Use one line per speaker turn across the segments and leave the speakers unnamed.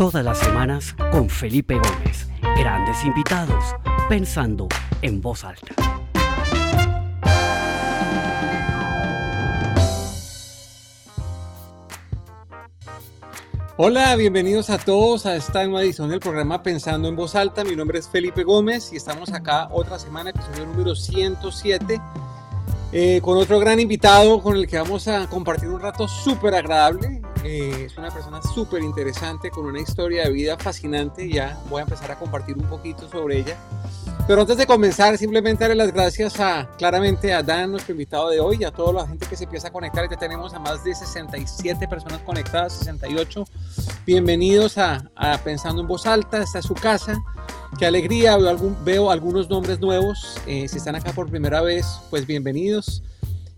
Todas las semanas con Felipe Gómez. Grandes invitados, pensando en voz alta.
Hola, bienvenidos a todos a esta nueva edición del programa Pensando en Voz Alta. Mi nombre es Felipe Gómez y estamos acá otra semana, episodio número 107, eh, con otro gran invitado con el que vamos a compartir un rato súper agradable. Eh, es una persona súper interesante, con una historia de vida fascinante. Ya voy a empezar a compartir un poquito sobre ella. Pero antes de comenzar, simplemente darle las gracias a, claramente a Dan, nuestro invitado de hoy, y a toda la gente que se empieza a conectar. Ya tenemos a más de 67 personas conectadas, 68. Bienvenidos a, Pensando en Voz Alta, esta es su casa. Qué alegría, veo, algún, veo algunos nombres nuevos. Eh, si están acá por primera vez, pues bienvenidos.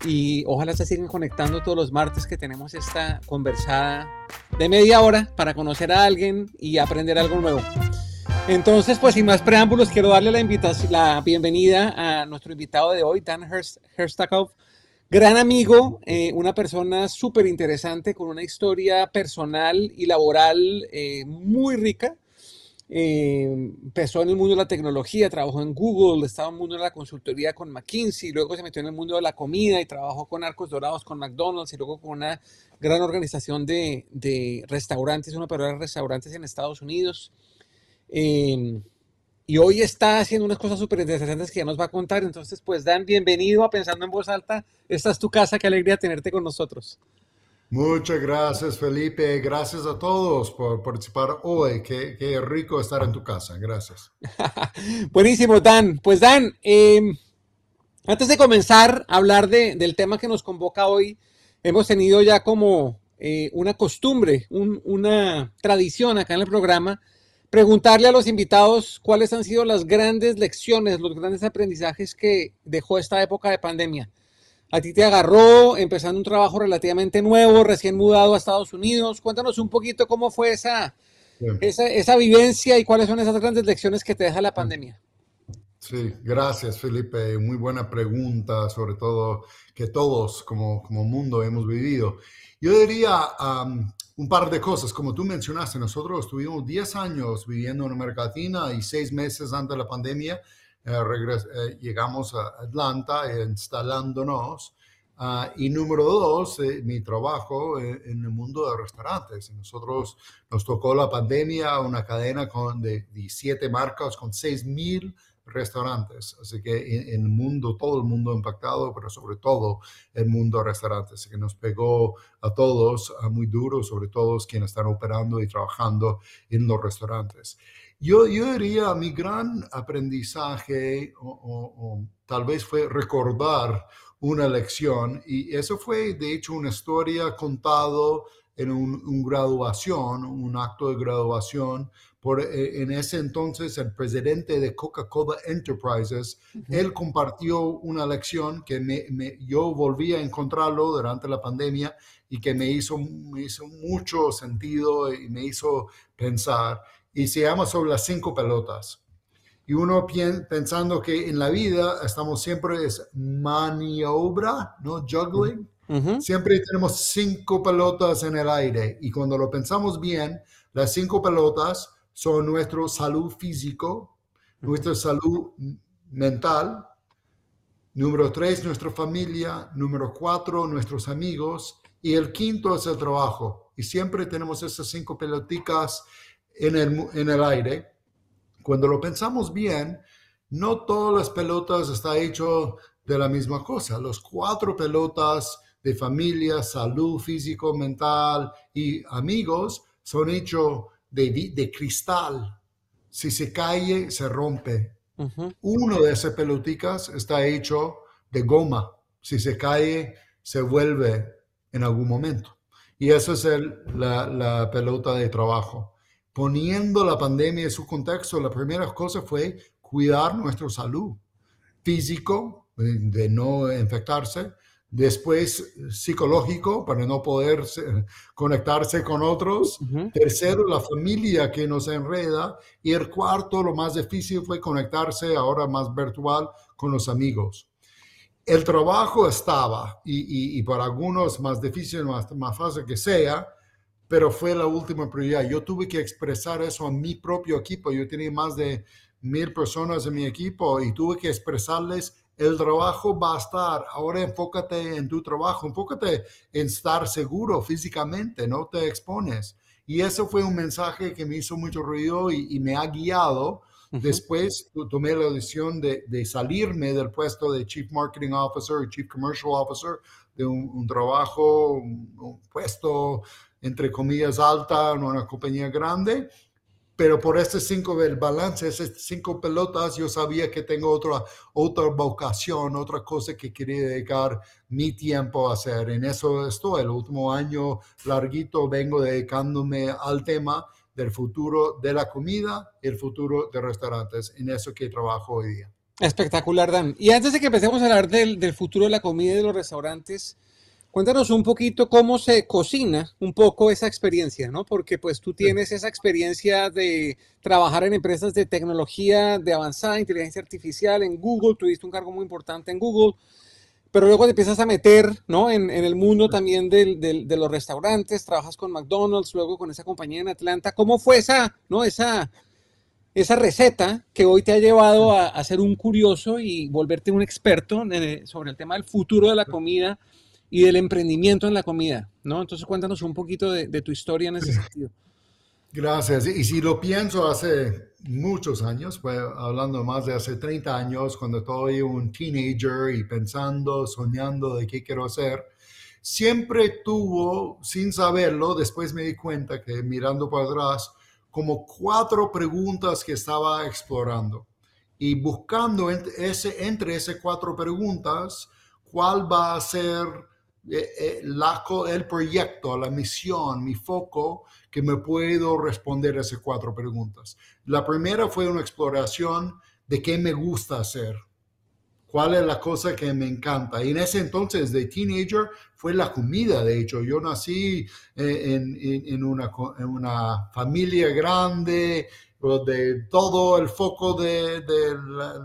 Y ojalá se sigan conectando todos los martes que tenemos esta conversada de media hora para conocer a alguien y aprender algo nuevo. Entonces, pues sin más preámbulos, quiero darle la, invitación, la bienvenida a nuestro invitado de hoy, Dan Herstakov, gran amigo, eh, una persona súper interesante con una historia personal y laboral eh, muy rica. Eh, empezó en el mundo de la tecnología, trabajó en Google, estaba en el mundo de la consultoría con McKinsey, luego se metió en el mundo de la comida y trabajó con Arcos Dorados, con McDonald's y luego con una gran organización de, de restaurantes, una operadora de restaurantes en Estados Unidos. Em, y hoy está haciendo unas cosas súper interesantes que ya nos va a contar. Entonces, pues Dan, bienvenido a Pensando en Voz Alta. Esta es tu casa, qué alegría tenerte con nosotros.
Muchas gracias, Felipe. Gracias a todos por participar hoy. Qué, rico estar en tu casa. Gracias.
Buenísimo, Dan. Pues Dan, em, antes de comenzar a hablar de, del tema que nos convoca hoy, hemos tenido ya como eh, una costumbre, una tradición acá en el programa preguntarle a los invitados cuáles han sido las grandes lecciones, los grandes aprendizajes que dejó esta época de pandemia. A ti te agarró empezando un trabajo relativamente nuevo, recién mudado a Estados Unidos. Cuéntanos un poquito cómo fue esa, esa, vivencia y cuáles son esas grandes lecciones que te deja la pandemia.
Sí, gracias Felipe. Muy buena pregunta, sobre todo que todos como, como mundo hemos vivido. Yo diría, un par de cosas. Como tú mencionaste, nosotros estuvimos 10 años viviendo en América Latina y seis meses antes de la pandemia llegamos a Atlanta instalándonos. Ah, y número dos, eh, mi trabajo en el mundo de restaurantes. Nosotros nos tocó la pandemia, una cadena con de, de siete marcas con 6 mil restaurantes. Así que en, el mundo, todo el mundo impactado, pero sobre todo el mundo de restaurantes. Así que nos pegó a todos a muy duro, sobre todo quienes están operando y trabajando en los restaurantes. Yo, yo diría, mi gran aprendizaje, o, tal vez fue recordar una lección, y eso fue de hecho una historia contado en un graduación, un acto de graduación por, eh, en ese entonces el presidente de Coca-Cola Enterprises, él compartió una lección que me, yo volví a encontrarlo durante la pandemia y que me hizo, me hizo mucho sentido y me hizo pensar. Y se llama sobre las cinco pelotas. Y uno pensando que en la vida estamos siempre es maniobra, ¿no? Juggling. Siempre tenemos cinco pelotas en el aire. Y cuando lo pensamos bien, las cinco pelotas son nuestro salud físico, nuestra salud mental, número tres, nuestra familia, número cuatro, nuestros amigos, y el quinto es el trabajo. Y siempre tenemos esas cinco pelotitas en el, en el aire. Cuando lo pensamos bien, no todas las pelotas están hecho de la misma cosa. Los cuatro pelotas de familia, salud físico, mental y amigos son hechos de, cristal. Si se cae, se rompe. Uno de esas pelotitas está hecho de goma. Si se cae, se vuelve en algún momento. Y esa es la, la, pelota de trabajo. Poniendo la pandemia en su contexto, la primera cosa fue cuidar nuestra salud físico, de no infectarse, Después, psicológico, para no poder conectarse con otros. Tercero, la familia que nos enreda. Y el cuarto, lo más difícil fue conectarse, ahora más virtual, con los amigos. El trabajo estaba, y, para algunos más difícil, más, más fácil que sea, pero fue la última prioridad. Yo tuve que expresar eso a mi propio equipo. Yo tenía más de mil personas en mi equipo y tuve que expresarles el trabajo va a estar. Ahora enfócate en tu trabajo, enfócate en estar seguro físicamente, no te expones. Y eso fue un mensaje que me hizo mucho ruido y, me ha guiado. Después tomé la decisión de, salirme del puesto de Chief Marketing Officer, Chief Commercial Officer, de un, trabajo, un, puesto entre comillas alta en una compañía grande pero por este cinco, el balance, esas cinco pelotas, yo sabía que tengo otra, otra vocación, otra cosa que quería dedicar mi tiempo a hacer. En eso estoy. El último año larguito vengo dedicándome al tema del futuro de la comida y el futuro de restaurantes. En eso que trabajo hoy día.
Espectacular, Dan. Y antes de que empecemos a hablar del futuro de la comida y de los restaurantes, Cuéntanos un poquito cómo se cocina un poco esa experiencia, ¿no? Porque pues tú tienes esa experiencia de trabajar en empresas de tecnología de avanzada, inteligencia artificial, en Google, tuviste un cargo muy importante en Google, pero luego te empiezas a meter, ¿no? En, el mundo también de los restaurantes, trabajas con McDonald's, luego con esa compañía en Atlanta. ¿Cómo fue esa, ¿no? Esa, esa receta que hoy te ha llevado a, a ser un curioso y volverte un experto sobre el tema del futuro de la comida? Y del emprendimiento en la comida, ¿no? Entonces cuéntanos un poquito de, tu historia en ese sentido.
Gracias. Y si lo pienso hace muchos años, fue hablando más de hace 30 años, cuando estoy un teenager y pensando, soñando de qué quiero hacer, siempre tuvo, sin saberlo, después me di cuenta que mirando para atrás, como cuatro preguntas que estaba explorando. Y buscando entre, ese, entre esas cuatro preguntas, cuál va a ser la, el proyecto, la misión, mi foco, que me puedo responder esas cuatro preguntas. La primera fue una exploración de qué me gusta hacer, cuál es la cosa que me encanta. Y en ese entonces, de teenager, fue la comida. De hecho, yo nací eh, en, en, una, en una, familia grande, de todo el foco de,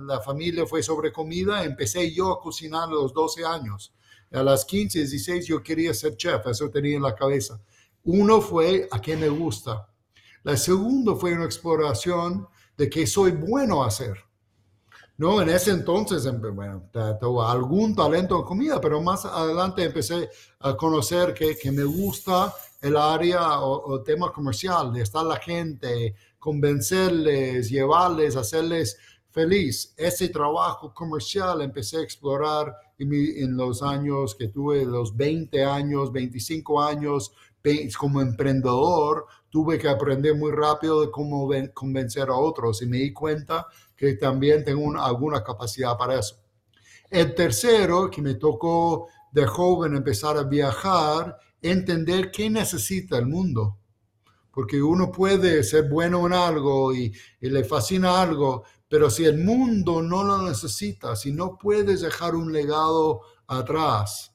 la, familia fue sobre comida. Empecé yo a cocinar a los 12 años. A las 15, 16 yo quería ser chef, eso tenía en la cabeza. Uno fue a qué me gusta. La segunda fue una exploración de qué soy bueno a hacer. No, en ese entonces, bueno, tengo algún talento en comida, pero más adelante empecé a conocer que, que me gusta el área o, el tema comercial, de estar la gente, convencerles, llevarles, hacerles feliz. Ese trabajo comercial empecé a explorar en, los años que tuve, los 20 años, 25 años como emprendedor, tuve que aprender muy rápido de cómo convencer a otros y me di cuenta que también tengo alguna capacidad para eso. El tercero, que me tocó de joven empezar a viajar, entender qué necesita el mundo porque uno puede ser bueno en algo y, le fascina algo, pero si el mundo no lo necesita, si no puedes dejar un legado atrás,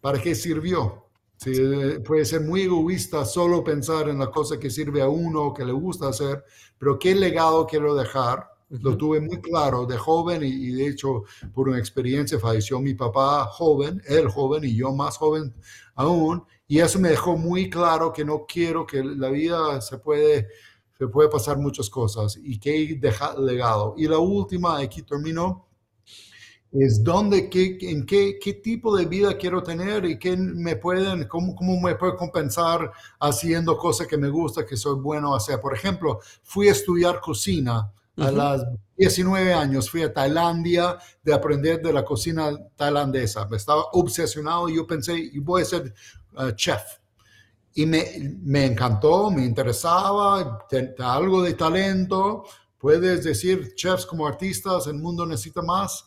¿para qué sirvió? Si, eh, puede ser muy egoísta solo pensar en la cosa que sirve a uno, que le gusta hacer, pero ¿qué legado quiero dejar? Lo tuve muy claro de joven y, y, de hecho por una experiencia falleció mi papá joven, él joven y yo más joven aún, y eso me dejó muy claro que no quiero que la vida se puede, se puede pasar muchas cosas y que dejar legado. Y la última, aquí termino, es dónde, qué, en qué, qué, tipo de vida quiero tener y qué me pueden, cómo, cómo me puedo compensar haciendo cosas que me gusta, que soy bueno hacer. Por ejemplo, fui a estudiar cocina a las 19 años, fui a Tailandia de aprender de la cocina tailandesa. Me estaba obsesionado y yo pensé, voy a ser Uh, chef. Y me, me, encantó, me interesaba, algo de talento. Puedes decir, chefs como artistas, el mundo necesita más.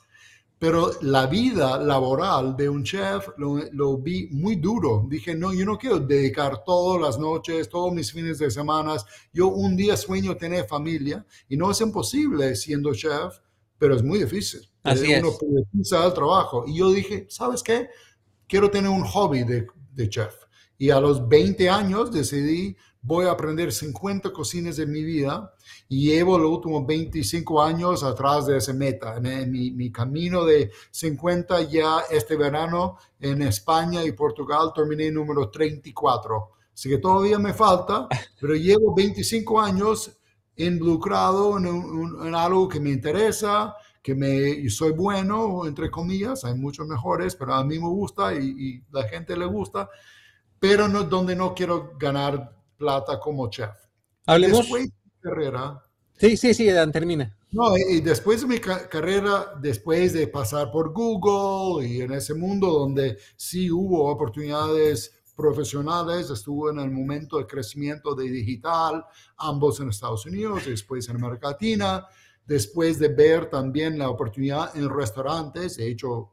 Pero la vida laboral de un chef lo, lo, vi muy duro. Dije, no, yo no quiero dedicar todas las noches, todos mis fines de semana. Yo un día sueño tener familia y no es imposible siendo chef, pero es muy difícil.
Así
Uno
es.
al trabajo. Y yo dije, ¿sabes qué? Quiero tener un hobby de de chef. Y a los 20 años decidí, voy a aprender 50 cocinas en mi vida y llevo los últimos 25 años atrás de esa meta. En, mi, mi, camino de 50 ya este verano en España y Portugal terminé número 34 Así que todavía me falta, pero llevo 25 años involucrado en, en algo que me interesa, que me, soy bueno, entre comillas, hay muchos mejores, pero a mí me gusta y, y la gente le gusta, pero no, donde no quiero ganar plata como chef.
Hablemos.
Después de mi carrera.
Sí, sí, sí, Dan, termina.
No, y después de mi carrera, después de pasar por Google y en ese mundo donde sí hubo oportunidades profesionales, estuvo en el momento de crecimiento de digital, ambos en Estados Unidos, después en América Latina, después de ver también la oportunidad en restaurantes, he hecho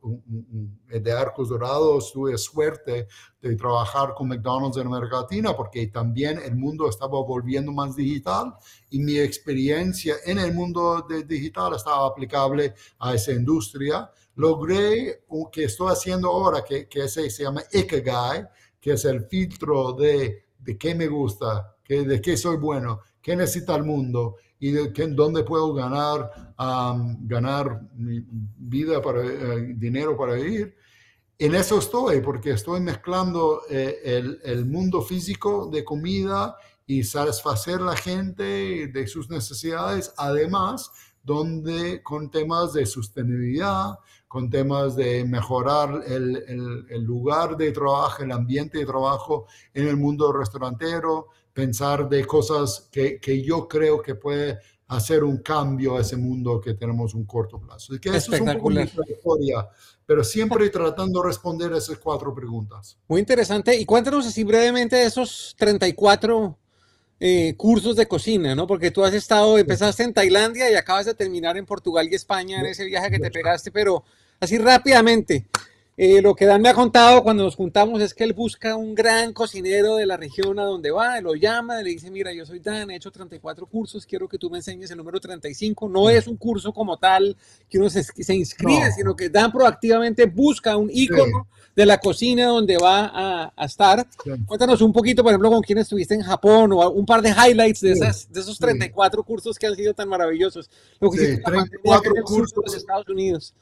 de Arcos Dorados, tuve suerte de trabajar con McDonald's en América Latina porque también el mundo estaba volviendo más digital y mi experiencia en el mundo de digital estaba aplicable a esa industria. Logré que estoy haciendo ahora, que, que ese se llama Ikigai, que es el filtro de, de qué me gusta, que, de qué soy bueno, qué necesita el mundo y de dónde puedo ganar, ganar vida para eh, dinero para vivir. En eso estoy, porque estoy mezclando eh, el, el, mundo físico de comida y satisfacer la gente de sus necesidades, además, donde con temas de sostenibilidad, con temas de mejorar el, el, el, lugar de trabajo, el ambiente de trabajo en el mundo restaurantero, pensar de cosas que, que yo creo que puede hacer un cambio a ese mundo que tenemos un corto plazo.
Que eso es un poco
historia, pero siempre tratando de responder esas cuatro preguntas.
Muy interesante. Y cuéntanos así brevemente de esos 34 eh, cursos de cocina, ¿no? Porque tú has estado, empezaste en Tailandia y acabas de terminar en Portugal y España en ese viaje que te pegaste, pero así rápidamente. Eh, lo que Dan me ha contado cuando nos juntamos es que él busca un gran cocinero de la región a donde va, lo llama, le dice, mira, yo soy Dan, he hecho 34 cursos, quiero que tú me enseñes el número 35. No es un curso como tal que uno se, se inscribe, no. sino que Dan proactivamente busca un icono sí. de la cocina donde va a, a estar. Sí. Cuéntanos un poquito, por ejemplo, con quién estuviste en Japón o un par de highlights de, esas, de esos 34 cursos que han sido tan maravillosos. Lo que
sí, 34 cursos
de Estados Unidos.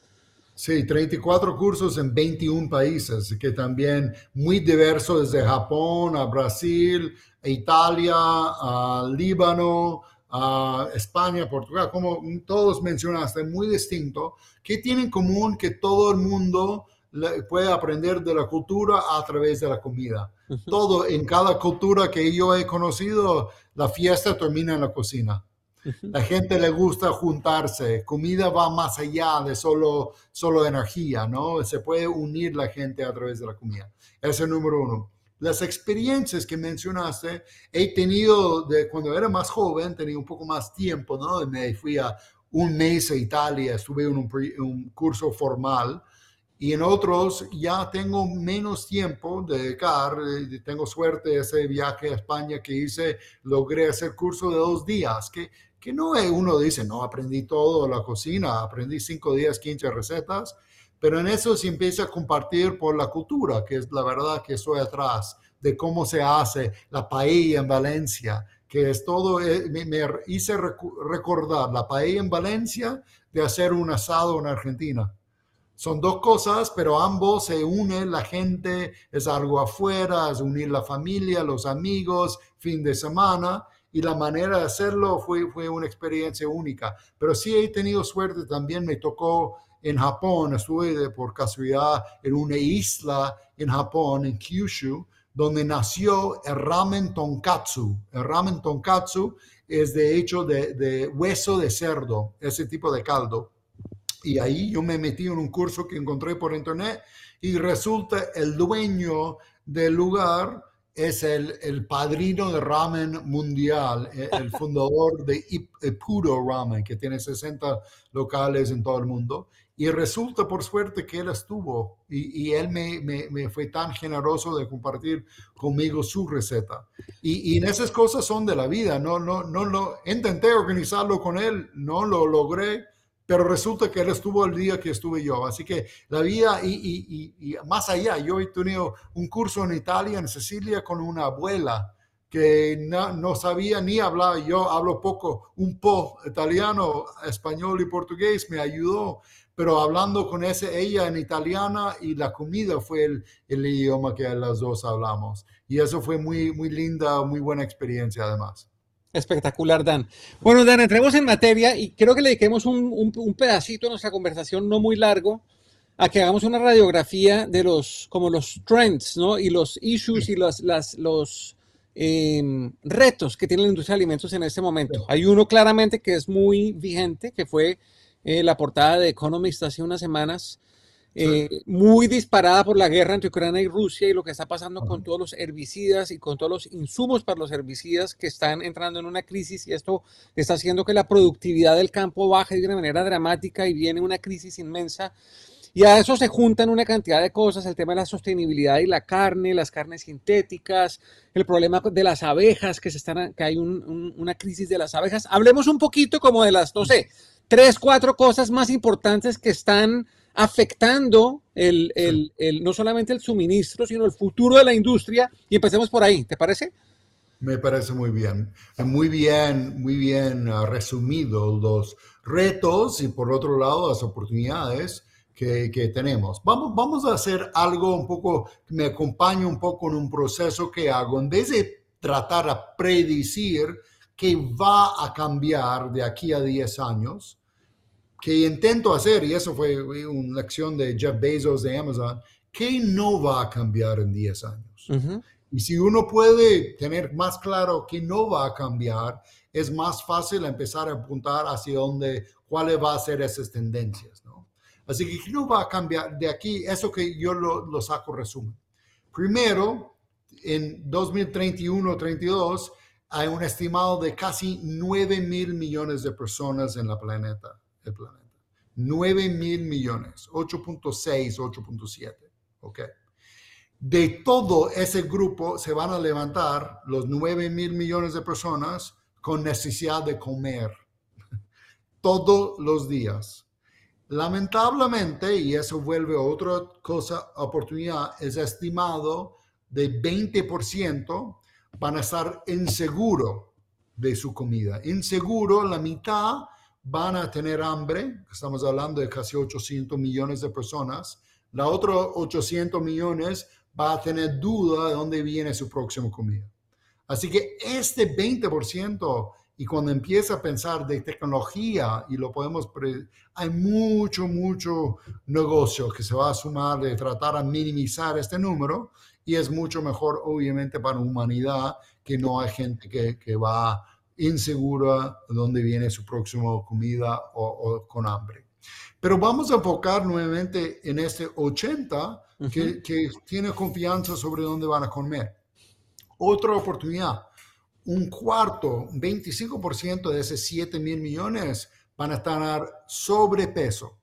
Sí, 34 cursos en 21 países, que también muy diverso desde Japón a Brasil, a Italia, a Líbano, a España, Portugal, como todos mencionaste, muy distinto, que tienen en común que todo el mundo puede aprender de la cultura a través de la comida. Todo, en cada cultura que yo he conocido, la fiesta termina en la cocina. La gente le gusta juntarse. Comida va más allá de solo, solo energía, ¿no? Se puede unir la gente a través de la comida. Ese es número uno. Las experiencias que mencionaste, he tenido de cuando era más joven, tenía un poco más tiempo, ¿no? Me fui a un mes a Italia, estuve en un, un curso formal y en otros ya tengo menos tiempo de dedicar. Tengo suerte ese viaje a España que hice, logré hacer curso de dos días, que que no es uno dice, no, aprendí todo la cocina, aprendí cinco días, 15 recetas, pero en eso se empieza a compartir por la cultura, que es la verdad que estoy atrás, de cómo se hace la paella en Valencia, que es todo, eh, me, me hice recordar la paella en Valencia de hacer un asado en Argentina. Son dos cosas, pero ambos se unen, la gente es algo afuera, es unir la familia, los amigos, fin de semana, y la manera de hacerlo fue, fue una experiencia única. Pero sí he tenido suerte, también me tocó en Japón, estuve por casualidad en una isla en Japón, en Kyushu, donde nació el ramen tonkatsu. El ramen tonkatsu es de hecho de, de hueso de cerdo, ese tipo de caldo. Y ahí yo me metí en un curso que encontré por internet y resulta el dueño del lugar es el, el, padrino de ramen mundial, el, el fundador de Ippudo Ramen, que tiene 60 locales en todo el mundo. Y resulta por suerte que él estuvo y, y él me, me, me, fue tan generoso de compartir conmigo su receta. Y, y, esas cosas son de la vida. No, no, no lo, intenté organizarlo con él, no lo logré, pero resulta que él estuvo el día que estuve yo. Así que la vida y, y, y, más allá, yo he tenido un curso en Italia, en Sicilia, con una abuela que no, no, sabía ni hablar, yo hablo poco, un po italiano, español y portugués, me ayudó, pero hablando con ese, ella en italiana y la comida fue el, el idioma que las dos hablamos. y eso fue muy, muy linda, muy buena experiencia además.
Espectacular, Dan. Bueno, Dan, entremos en materia y creo que le dediquemos un, un, pedacito de nuestra conversación, no muy largo, a que hagamos una radiografía de los, como los trends, ¿no? Y los issues y los, las, los em, retos que tiene la industria de alimentos en este momento. Hay uno claramente que es muy vigente, que fue eh, la portada de Economist hace unas semanas, eh, muy disparada por la guerra entre Ucrania y Rusia y lo que está pasando con todos los herbicidas y con todos los insumos para los herbicidas que están entrando en una crisis y esto está haciendo que la productividad del campo baje de una manera dramática y viene una crisis inmensa. Y a eso se juntan una cantidad de cosas, el tema de la sostenibilidad y la carne, las carnes sintéticas, el problema de las abejas, que, se están, que hay una crisis de las abejas. Hablemos un poquito como de las, no sé, tres, cuatro cosas más importantes que están afectando el, el, el, no solamente el suministro, sino el futuro de la industria. Y empecemos por ahí, ¿te parece?
Me parece muy bien. Muy bien, muy bien resumido los retos y por otro lado las oportunidades que, que, tenemos. Vamos, vamos a hacer algo un poco que me acompañe un poco en un proceso que hago. En vez de tratar de predecir qué va a cambiar de aquí a 10 años, que intento hacer, y eso fue una lección de Jeff Bezos de Amazon, que no va a cambiar en 10 años. Y si uno puede tener más claro que no va a cambiar, es más fácil empezar a apuntar hacia dónde, cuáles van a ser esas tendencias. ¿no? Así que ¿qué no va a cambiar de aquí? Eso que yo lo, lo saco resumen. Primero, en 2031-32 hay un estimado de casi 9 mil millones de personas en la planeta planeta. 9 mil millones, 8.6, 8.7. ¿Ok? De todo ese grupo se van a levantar los 9 mil millones de personas con necesidad de comer todos los días. Lamentablemente, y eso vuelve a otra cosa, oportunidad, es estimado de 20% van a estar inseguro de su comida. Inseguro, la mitad van a tener hambre, estamos hablando de casi 800 millones de personas, la otra 800 millones va a tener duda de dónde viene su próxima comida. Así que este 20%, y cuando empieza a pensar de tecnología, y lo podemos, hay mucho, mucho negocio que se va a sumar de tratar de minimizar este número, y es mucho mejor, obviamente, para la humanidad que no hay gente que, va a insegura dónde viene su próxima comida o, con hambre. Pero vamos a enfocar nuevamente en este 80 que, que, tiene confianza sobre dónde van a comer. Otra oportunidad, un cuarto, 25% de esos 7 mil millones van a estar sobrepeso.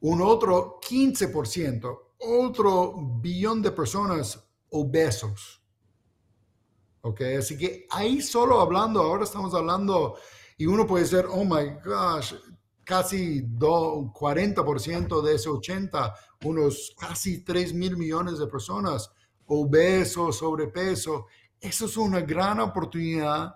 Un otro 15%, otro billón de personas obesos. ¿Ok? Así que ahí solo hablando, ahora estamos hablando y uno puede ser, oh my gosh, casi 40% de ese 80, unos casi 3 mil millones de personas obesos, sobrepeso. Eso es una gran oportunidad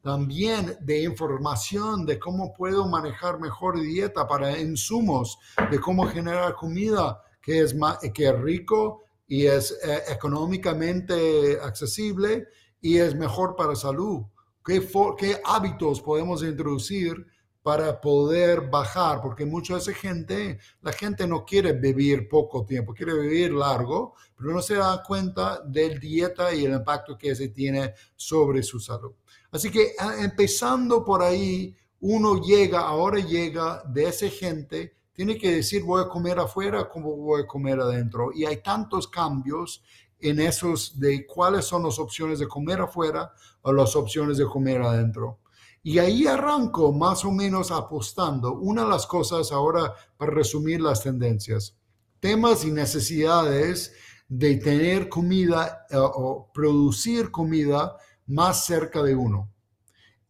también de información de cómo puedo manejar mejor dieta para insumos, de cómo generar comida que es, más, que es rico y es eh, económicamente accesible y es mejor para salud. ¿Qué, ¿Qué, hábitos podemos introducir para poder bajar? Porque mucha de esa gente, la gente no quiere vivir poco tiempo, quiere vivir largo, pero no se da cuenta del dieta y el impacto que se tiene sobre su salud. Así que empezando por ahí, uno llega, ahora llega de esa gente, tiene que decir voy a comer afuera como voy a comer adentro. Y hay tantos cambios en esos de cuáles son las opciones de comer afuera o las opciones de comer adentro. Y ahí arranco más o menos apostando. Una de las cosas ahora, para resumir las tendencias, temas y necesidades de tener comida eh, o producir comida más cerca de uno.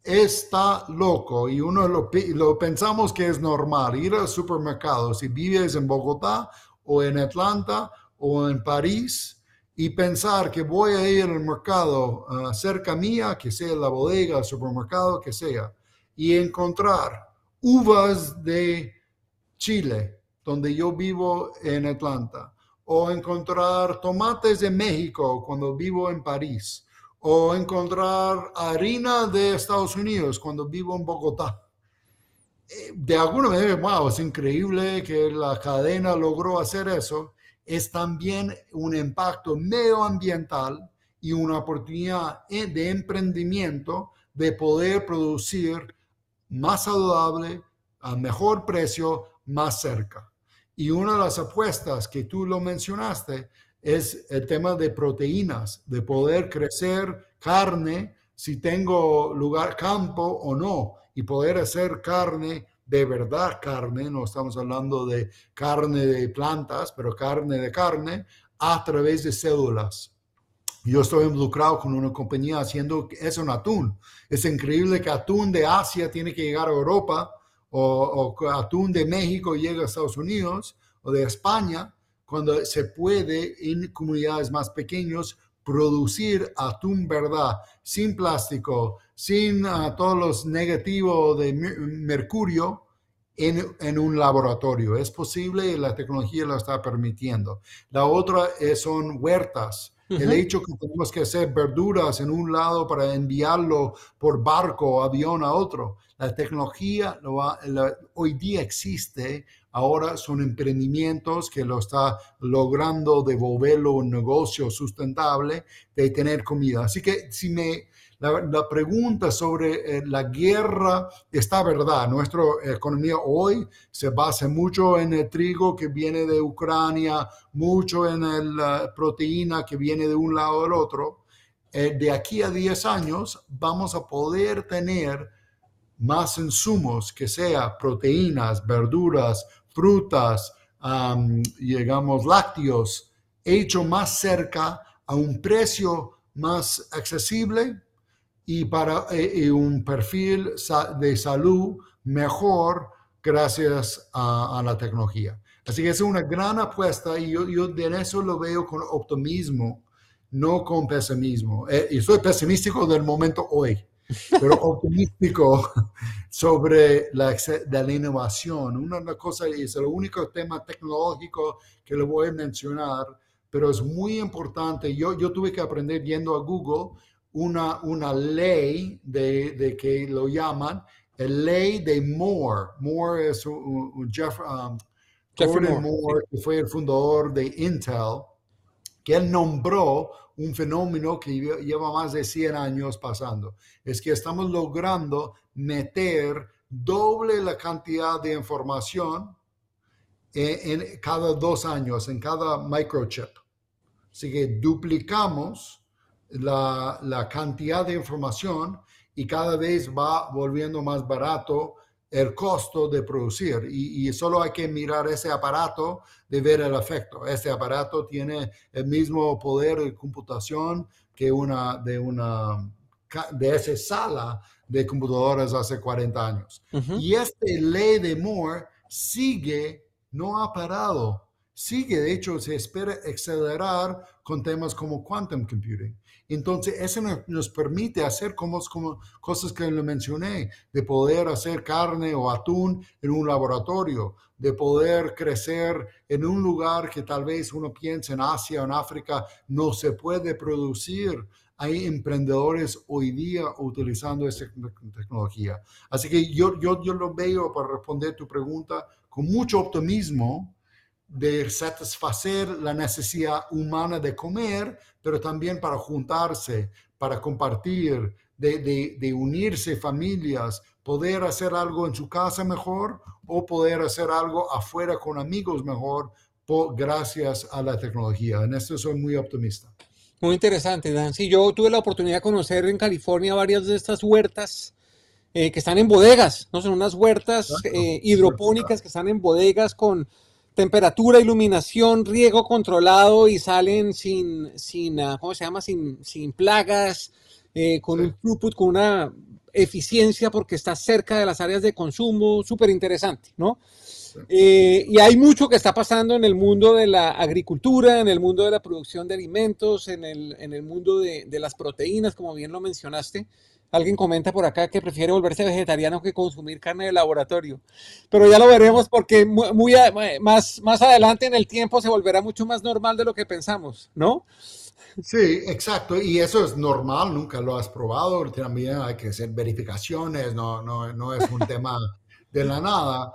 Está loco y uno lo, lo pensamos que es normal ir al supermercado si vives en Bogotá o en Atlanta o en París y pensar que voy a ir al mercado uh, cerca mía, que sea la bodega, el supermercado, que sea, y encontrar uvas de Chile, donde yo vivo en Atlanta, o encontrar tomates de México cuando vivo en París, o encontrar harina de Estados Unidos cuando vivo en Bogotá. Eh, de alguna manera, wow, es increíble que la cadena logró hacer eso. Es también un impacto medioambiental y una oportunidad eh, de emprendimiento de poder producir más saludable, a mejor precio, más cerca. Y una de las apuestas que tú lo mencionaste es el tema de proteínas, de poder crecer carne si tengo lugar, campo o no, y poder hacer carne de verdad carne, no estamos hablando de carne de plantas, pero carne de carne a través de células. Yo estoy involucrado con una compañía haciendo eso en atún. Es increíble que atún de Asia tiene que llegar a Europa o, o atún de México llega a Estados Unidos o de España cuando se puede en comunidades más pequeñas producir atún verdad, sin plástico, sin uh, todos los negativos de mercurio en, en, un laboratorio. Es posible y la tecnología lo está permitiendo. La otra son huertas. El hecho que tenemos que hacer verduras en un lado para enviarlo por barco o avión a otro. La tecnología lo hoy día existe, ahora son emprendimientos que lo está logrando devolverlo un negocio sustentable de tener comida. Así que si me la, pregunta sobre eh, la guerra está verdad. Nuestra economía hoy se basa mucho en el trigo que viene de Ucrania, mucho en la proteína que viene de un lado del otro. Eh, de aquí a 10 años vamos a poder tener más insumos que sea proteínas, verduras, frutas, digamos, lácteos, hecho más cerca a un precio más accesible y para eh, un perfil de salud mejor gracias a, la tecnología. Así que es una gran apuesta y yo, yo de eso lo veo con optimismo, no con pesimismo. Eh, y soy pesimístico del momento hoy, pero optimístico sobre la, la innovación. Una, cosa es el único tema tecnológico que le voy a mencionar, pero es muy importante. Yo, yo tuve que aprender yendo a Google una, una ley de, de que lo llaman el ley de Moore. Moore es un, Jeff, um, Moore, que fue el fundador de Intel, que él nombró un fenómeno que lleva más de 100 años pasando. Es que estamos logrando meter doble la cantidad de información en, en cada dos años, en cada microchip. Así que duplicamos la, la, cantidad de información y cada vez va volviendo más barato el costo de producir. Y, y, solo hay que mirar ese aparato de ver el efecto. Este aparato tiene el mismo poder de computación que una de una de esa sala de computadoras hace 40 años. Y este ley de Moore sigue, no ha parado, sigue, de hecho, se espera acelerar con temas como quantum computing. Entonces, eso nos permite hacer como, como, cosas que le mencioné, de poder hacer carne o atún en un laboratorio, de poder crecer en un lugar que tal vez uno piensa en Asia o en África no se puede producir. Hay emprendedores hoy día utilizando esa tecnología. Así que yo, yo, yo lo veo para responder tu pregunta con mucho optimismo de satisfacer la necesidad humana de comer, pero también para juntarse, para compartir, de, unirse familias, poder hacer algo en su casa mejor o poder hacer algo afuera con amigos mejor gracias a la tecnología. En esto soy muy optimista.
Muy interesante, Dan. Sí, yo tuve la oportunidad de conocer en California varias de estas huertas eh, que están en bodegas, ¿no? Son unas huertas eh, hidropónicas que están en bodegas con temperatura, iluminación, riego controlado y salen sin, sin ah, ¿cómo se llama? Sin, sin plagas, eh, con un throughput, con una eficiencia porque está cerca de las áreas de consumo, súper interesante, ¿no? Eh, y hay mucho que está pasando en el mundo de la agricultura, en el mundo de la producción de alimentos, en el, en el mundo de, de, las proteínas, como bien lo mencionaste. Alguien comenta por acá que prefiere volverse vegetariano que consumir carne de laboratorio. Pero ya lo veremos porque muy, más, más adelante en el tiempo se volverá mucho más normal de lo que pensamos, ¿no?
Sí, exacto. Y eso es normal, nunca lo has probado. También hay que hacer verificaciones, no, no, no es un tema de la nada.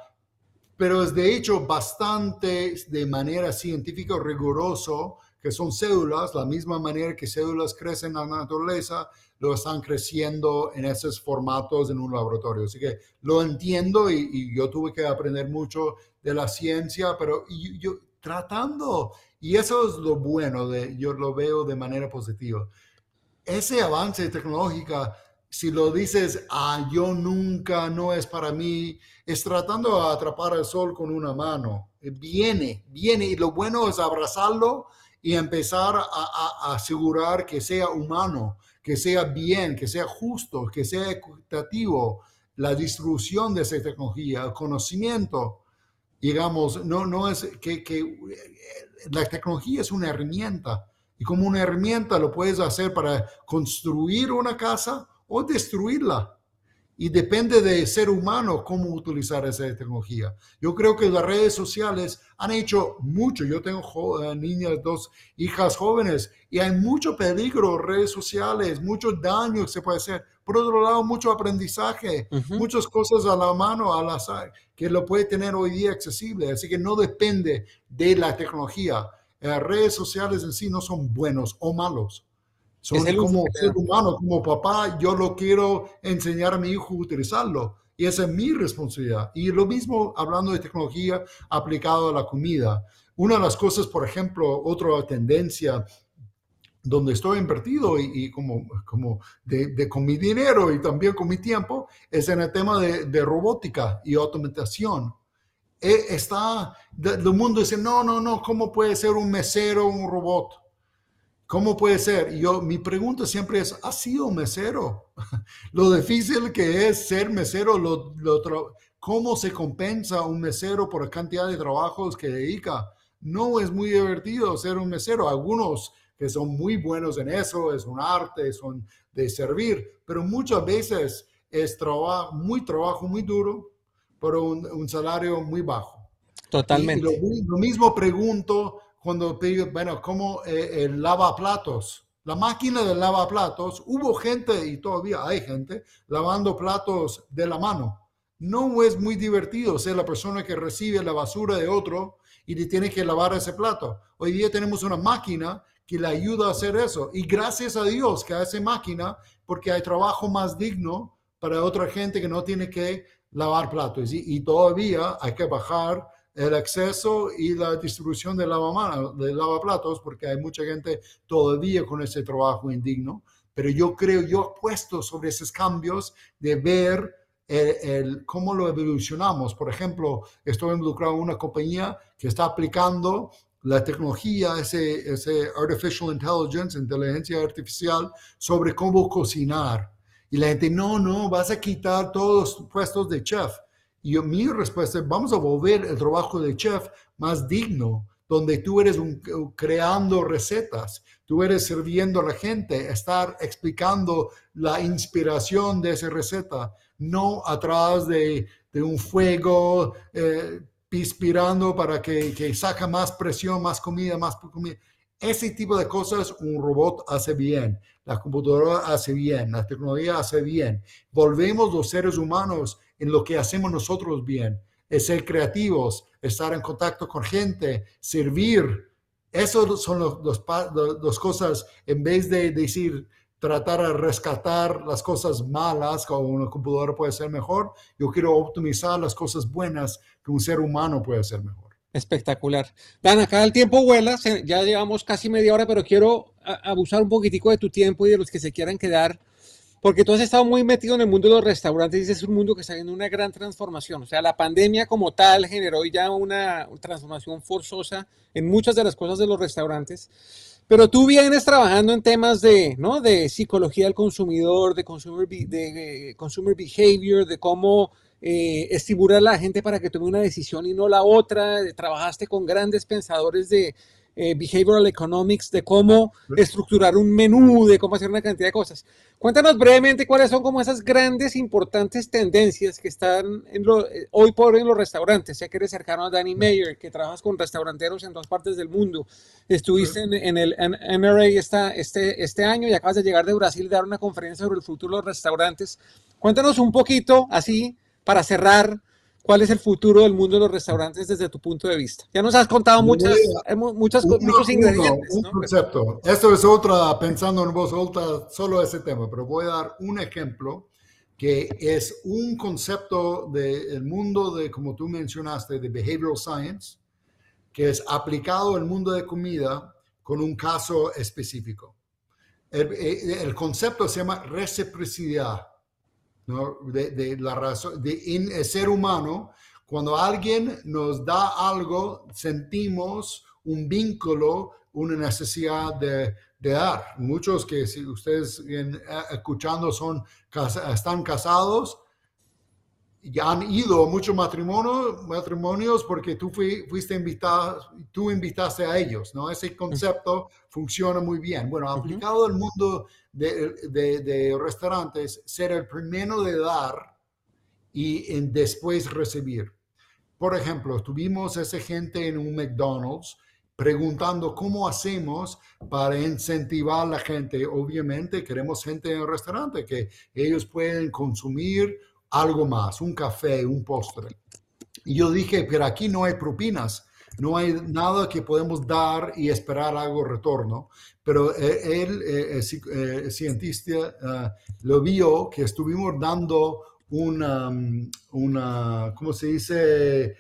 Pero es de hecho bastante de manera científica riguroso que son células, la misma manera que células crecen en la naturaleza, lo están creciendo en esos formatos en un laboratorio. Así que lo entiendo y, yo tuve que aprender mucho de la ciencia, pero yo, tratando, y eso es lo bueno, de, yo lo veo de manera positiva. Ese avance tecnológico, si lo dices, ah, yo nunca, no es para mí, es tratando de atrapar el sol con una mano. Viene, viene, y lo bueno es abrazarlo y empezar a, asegurar que sea humano, que sea bien, que sea justo, que sea equitativo la distribución de esa tecnología, el conocimiento, digamos, no, no es que, que eh, la tecnología es una herramienta y como una herramienta lo puedes hacer para construir una casa o destruirla y depende de ser humano cómo utilizar esa tecnología. Yo creo que las redes sociales han hecho mucho. Yo tengo eh, niñas, dos hijas jóvenes y hay mucho peligro en redes sociales, mucho daño que se puede hacer. Por otro lado, mucho aprendizaje, muchas cosas a la mano, al azar, que lo puede tener hoy día accesible. Así que no depende de la tecnología. Las redes sociales en sí no son buenos o malos son como ser humano, como papá, yo lo quiero enseñar a mi hijo a utilizarlo. Y esa es mi responsabilidad. Y lo mismo hablando de tecnología aplicado a la comida. Una de las cosas, por ejemplo, otra tendencia donde estoy invertido y, como, como de, con mi dinero y también con mi tiempo, es en el tema de, de robótica y automatización. E, está, el mundo dice, no, no, no, ¿cómo puede ser un mesero un robot? ¿Cómo puede ser? Yo, mi pregunta siempre es, ¿ha sido mesero? lo difícil que es ser mesero, lo, ¿cómo se compensa un mesero por la cantidad de trabajos que dedica? No es muy divertido ser un mesero. Algunos que son muy buenos en eso, es un arte, son de servir, pero muchas veces es trabajo, muy trabajo, muy duro, pero un, salario muy bajo.
Totalmente.
lo mismo pregunto cuando te bueno, como eh, el lavaplatos, la máquina de lavaplatos, hubo gente y todavía hay gente lavando platos de la mano. No es muy divertido ser la persona que recibe la basura de otro y le tiene que lavar ese plato. Hoy día tenemos una máquina que le ayuda a hacer eso. Y gracias a Dios que hace máquina, porque hay trabajo más digno para otra gente que no tiene que lavar platos. Y todavía hay que bajar el acceso y la distribución de, lavamanos, de lavaplatos, porque hay mucha gente todavía con ese trabajo indigno, pero yo creo, yo apuesto sobre esos cambios de ver el, cómo lo evolucionamos. Por ejemplo, estoy involucrado en una compañía que está aplicando la tecnología, ese, ese artificial intelligence, inteligencia artificial, sobre cómo cocinar. Y la gente, no, no, vas a quitar todos los puestos de chef. Y mi respuesta es, vamos a volver el trabajo de chef más digno, donde tú eres creando recetas, tú eres sirviendo a la gente, estar explicando la inspiración de esa receta, no atrás de, de un fuego, eh, inspirando para que, que saca más presión, más comida, más comida. Ese tipo de cosas un robot hace bien, la computadora hace bien, la tecnología hace bien. Volvemos los seres humanos en lo que hacemos nosotros bien, es ser creativos, estar en contacto con gente, servir. Esas son las cosas, en vez de decir, tratar de rescatar las cosas malas, como una computadora puede ser mejor, yo quiero optimizar las cosas buenas que un ser humano puede hacer mejor.
Espectacular. Dan, acá el tiempo vuela, ya llevamos casi media hora, pero quiero abusar un poquitico de tu tiempo y de los que se quieran quedar porque tú has estado muy metido en el mundo de los restaurantes y es un mundo que está viendo una gran transformación. O sea, la pandemia como tal generó ya una transformación forzosa en muchas de las cosas de los restaurantes. Pero tú vienes trabajando en temas de, ¿no? de psicología del consumidor, de consumer, de, eh, consumer behavior, de cómo eh, estimular a la gente para que tome una decisión y no la otra. Trabajaste con grandes pensadores de, eh, behavioral economics, de cómo estructurar un menú, de cómo hacer una cantidad de cosas. Cuéntanos brevemente cuáles son como esas grandes, importantes tendencias que están en lo, eh, hoy por hoy en los restaurantes. Ya que eres cercano a Danny Mayer, que trabajas con restauranteros en todas partes del mundo. Estuviste en, el NRA esta, este, este año y acabas de llegar de Brasil a dar una conferencia sobre el futuro de los restaurantes. Cuéntanos un poquito, así, para cerrar, ¿Cuál es el futuro del mundo de los restaurantes desde tu punto de vista? Ya nos has contado muchas, muchas, muchos ingredientes.
un concepto. Esto es otra, pensando en voz alta, solo ese tema, pero voy a dar un ejemplo que es un concepto del mundo de, como tú mencionaste, de behavioral science, que es aplicado al mundo de comida con un caso específico. El, el concepto se llama reciprocidad de, la razón, de el ser humano, cuando alguien nos da algo, sentimos un vínculo, una necesidad de, dar. Muchos que si ustedes eh, escuchando son, están casados, ya han ido muchos matrimonios, matrimonios porque tú fuiste invitado, tú invitaste a ellos, ¿no? Ese concepto funciona muy bien. Bueno, aplicado al mundo de, de, restaurantes, ser el primero de dar y después recibir. Por ejemplo, tuvimos esa gente en un McDonald's preguntando cómo hacemos para incentivar a la gente. Obviamente queremos gente en el restaurante que ellos pueden consumir algo más, un café, un postre. Y yo dije, pero aquí no hay propinas, no hay nada que podemos dar y esperar algo retorno. Pero eh, él, eh, eh, cientista, ah, lo vio que estuvimos dando una, um, una ¿cómo se dice?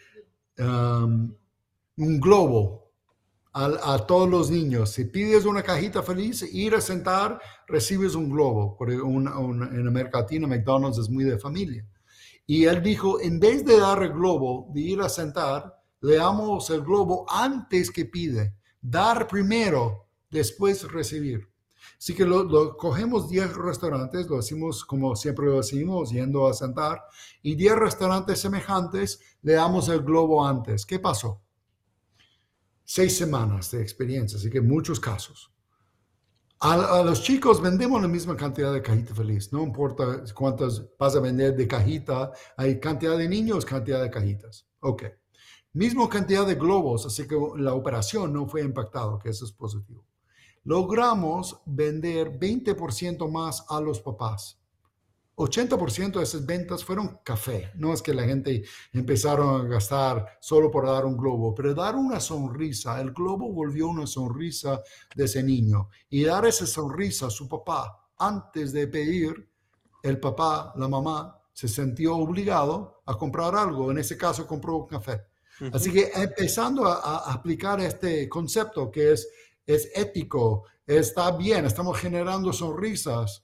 Un globo a, todos los niños. Si pides una cajita feliz, ir a sentar, recibes un globo. Porque en América Latina, McDonald's es muy de familia. Y él dijo, en vez de dar el globo, de ir a sentar, le damos el globo antes que pide. Dar primero, después recibir. Así que lo, cogemos 10 restaurantes, lo hacemos como siempre lo decimos, yendo a sentar, y 10 restaurantes semejantes le damos el globo antes. ¿Qué pasó? seis semanas de experiencia, así que muchos casos. A, los chicos vendemos la misma cantidad de cajita feliz, no importa cuántas vas a vender de cajita, hay cantidad de niños, cantidad de cajitas. Ok. Mismo cantidad de globos, así que la operación no fue impactada, que eso es positivo. Logramos vender 20% más a los papás. 80% de esas ventas fueron café. No es que la gente empezaron a gastar solo por dar un globo, pero dar una sonrisa. El globo volvió una sonrisa de ese niño. Y dar esa sonrisa a su papá antes de pedir, el papá, la mamá, se sintió obligado a comprar algo. En ese caso compró un café. Así que empezando a, aplicar este concepto que es, es ético, está bien, estamos generando sonrisas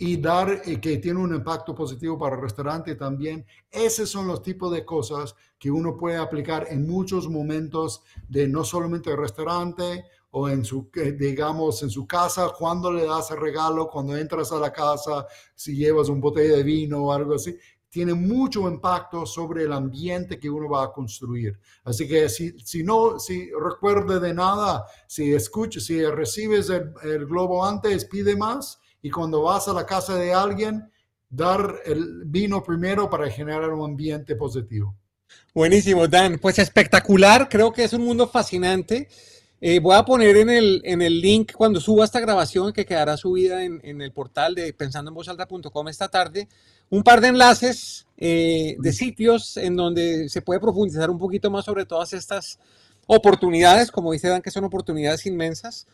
y dar eh, que tiene un impacto positivo para el restaurante también. Esos son los tipos de cosas que uno puede aplicar en muchos momentos de no solamente el restaurante o en su, digamos, en su casa, cuando le das el regalo, cuando entras a la casa, si llevas un botella de vino o algo así, tiene mucho impacto sobre el ambiente que uno va a construir. Así que si, si no, si recuerde de nada, si escuchas, si recibes el, el globo antes, pide más y cuando vas a la casa de alguien, dar el vino primero para generar un ambiente positivo.
Buenísimo, Dan. Pues espectacular. Creo que es un mundo fascinante. Eh, voy a poner en el, en el link cuando suba esta grabación que quedará subida en, en el portal de pensandoenvozalta.com esta tarde, un par de enlaces eh, de sitios en donde se puede profundizar un poquito más sobre todas estas oportunidades, como dice Dan, que son oportunidades inmensas.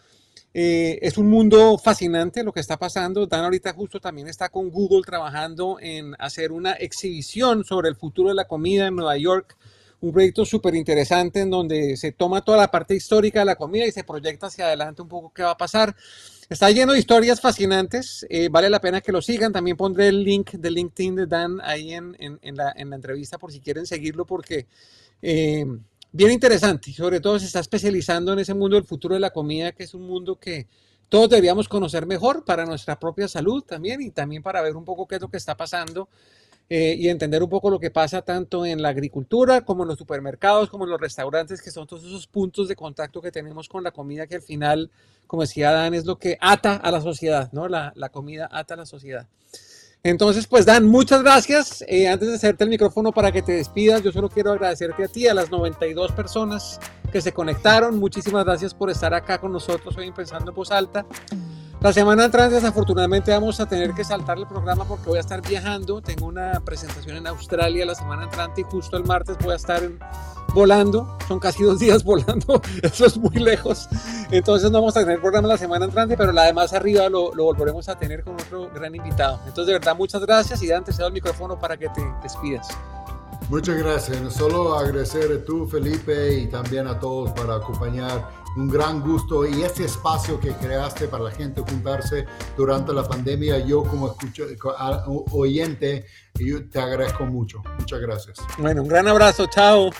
Eh, es un mundo fascinante lo que está pasando. Dan ahorita justo también está con Google trabajando en hacer una exhibición sobre el futuro de la comida en Nueva York. Un proyecto súper interesante en donde se toma toda la parte histórica de la comida y se proyecta hacia adelante un poco qué va a pasar. Está lleno de historias fascinantes. Eh, vale la pena que lo sigan. También pondré el link de LinkedIn de Dan ahí en, la, en la, entrevista por si quieren seguirlo porque... Eh, bien interesante sobre todo se está especializando en ese mundo del futuro de la comida, que es un mundo que todos deberíamos conocer mejor para nuestra propia salud también y también para ver un poco qué es lo que está pasando eh, y entender un poco lo que pasa tanto en la agricultura como en los supermercados, como en los restaurantes, que son todos esos puntos de contacto que tenemos con la comida que al final, como decía Dan, es lo que ata a la sociedad, ¿no? La, la comida ata a la sociedad. Entonces, pues Dan, muchas gracias. Eh, antes de hacerte el micrófono para que te despidas, yo solo quiero agradecerte a ti, a las 92 personas que se conectaron. Muchísimas gracias por estar acá con nosotros hoy en Pensando en Voz Alta. La semana entrante desafortunadamente vamos a tener que saltar el programa porque voy a estar viajando. Tengo una presentación en Australia la semana entrante y justo el martes voy a estar volando. Son casi dos días volando. Eso es muy lejos. Entonces no vamos a tener programa la semana entrante, pero la de más arriba lo, lo volveremos a tener con otro gran invitado. Entonces de verdad muchas gracias y Dan te cedo el micrófono para que te despidas.
Muchas gracias. Solo agradecer a tú, Felipe, y también a todos para acompañar. Un gran gusto y este espacio que creaste para la gente juntarse durante la pandemia, yo como escucho, oyente, yo te agradezco mucho. Muchas gracias.
Bueno, un gran abrazo. Chao.